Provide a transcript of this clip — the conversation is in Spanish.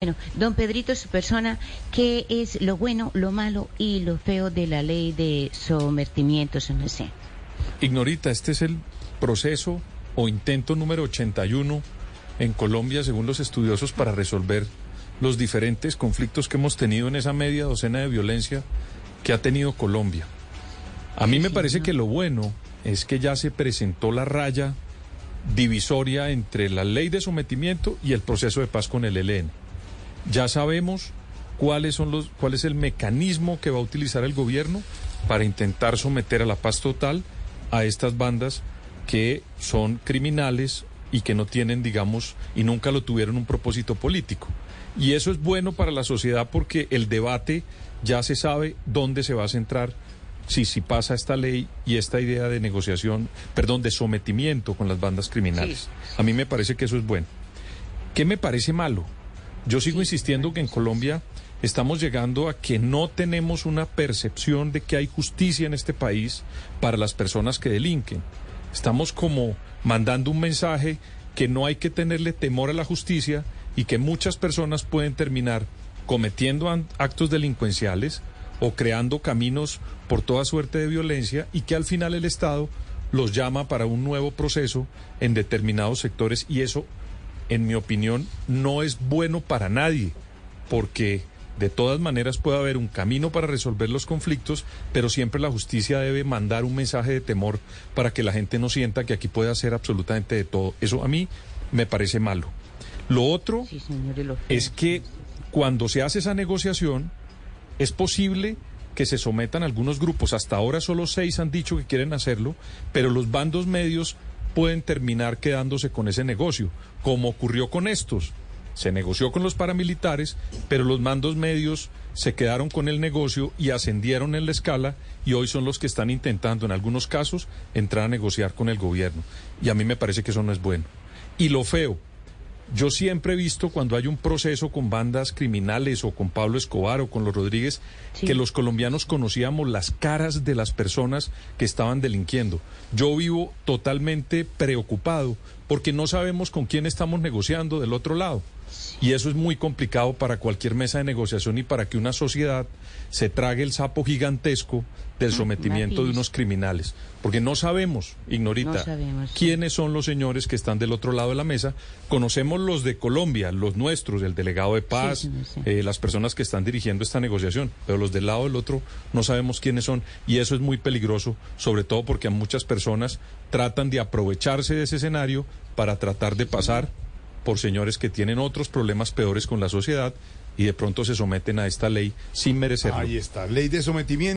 Bueno, don Pedrito, su persona, ¿qué es lo bueno, lo malo y lo feo de la ley de sometimientos en sé? Ignorita, este es el proceso o intento número 81 en Colombia, según los estudiosos, para resolver los diferentes conflictos que hemos tenido en esa media docena de violencia que ha tenido Colombia. A mí me parece que lo bueno es que ya se presentó la raya divisoria entre la ley de sometimiento y el proceso de paz con el ELN. Ya sabemos cuáles son los, cuál es el mecanismo que va a utilizar el gobierno para intentar someter a la paz total a estas bandas que son criminales y que no tienen, digamos, y nunca lo tuvieron un propósito político. Y eso es bueno para la sociedad porque el debate ya se sabe dónde se va a centrar si, si pasa esta ley y esta idea de negociación, perdón, de sometimiento con las bandas criminales. A mí me parece que eso es bueno. ¿Qué me parece malo? Yo sigo insistiendo que en Colombia estamos llegando a que no tenemos una percepción de que hay justicia en este país para las personas que delinquen. Estamos como mandando un mensaje que no hay que tenerle temor a la justicia y que muchas personas pueden terminar cometiendo actos delincuenciales o creando caminos por toda suerte de violencia y que al final el Estado los llama para un nuevo proceso en determinados sectores y eso en mi opinión, no es bueno para nadie, porque de todas maneras puede haber un camino para resolver los conflictos, pero siempre la justicia debe mandar un mensaje de temor para que la gente no sienta que aquí puede hacer absolutamente de todo. Eso a mí me parece malo. Lo otro es que cuando se hace esa negociación, es posible que se sometan algunos grupos. Hasta ahora solo seis han dicho que quieren hacerlo, pero los bandos medios pueden terminar quedándose con ese negocio, como ocurrió con estos. Se negoció con los paramilitares, pero los mandos medios se quedaron con el negocio y ascendieron en la escala y hoy son los que están intentando, en algunos casos, entrar a negociar con el gobierno. Y a mí me parece que eso no es bueno. Y lo feo, yo siempre he visto cuando hay un proceso con bandas criminales o con Pablo Escobar o con los Rodríguez, que los colombianos conocíamos las caras de las personas que estaban delinquiendo. Yo vivo totalmente preocupado porque no sabemos con quién estamos negociando del otro lado. Y eso es muy complicado para cualquier mesa de negociación y para que una sociedad se trague el sapo gigantesco del sometimiento de unos criminales. Porque no sabemos, ignorita, quiénes son los señores que están del otro lado de la mesa. Conocemos los de Colombia, los nuestros, el delegado de paz, eh, las personas que están dirigiendo esta negociación, pero los del lado del otro no sabemos quiénes son. Y eso es muy peligroso, sobre todo porque a muchas personas tratan de aprovecharse de ese escenario para tratar de pasar por señores que tienen otros problemas peores con la sociedad y de pronto se someten a esta ley sin merecerlo. Ahí está, ley de sometimiento.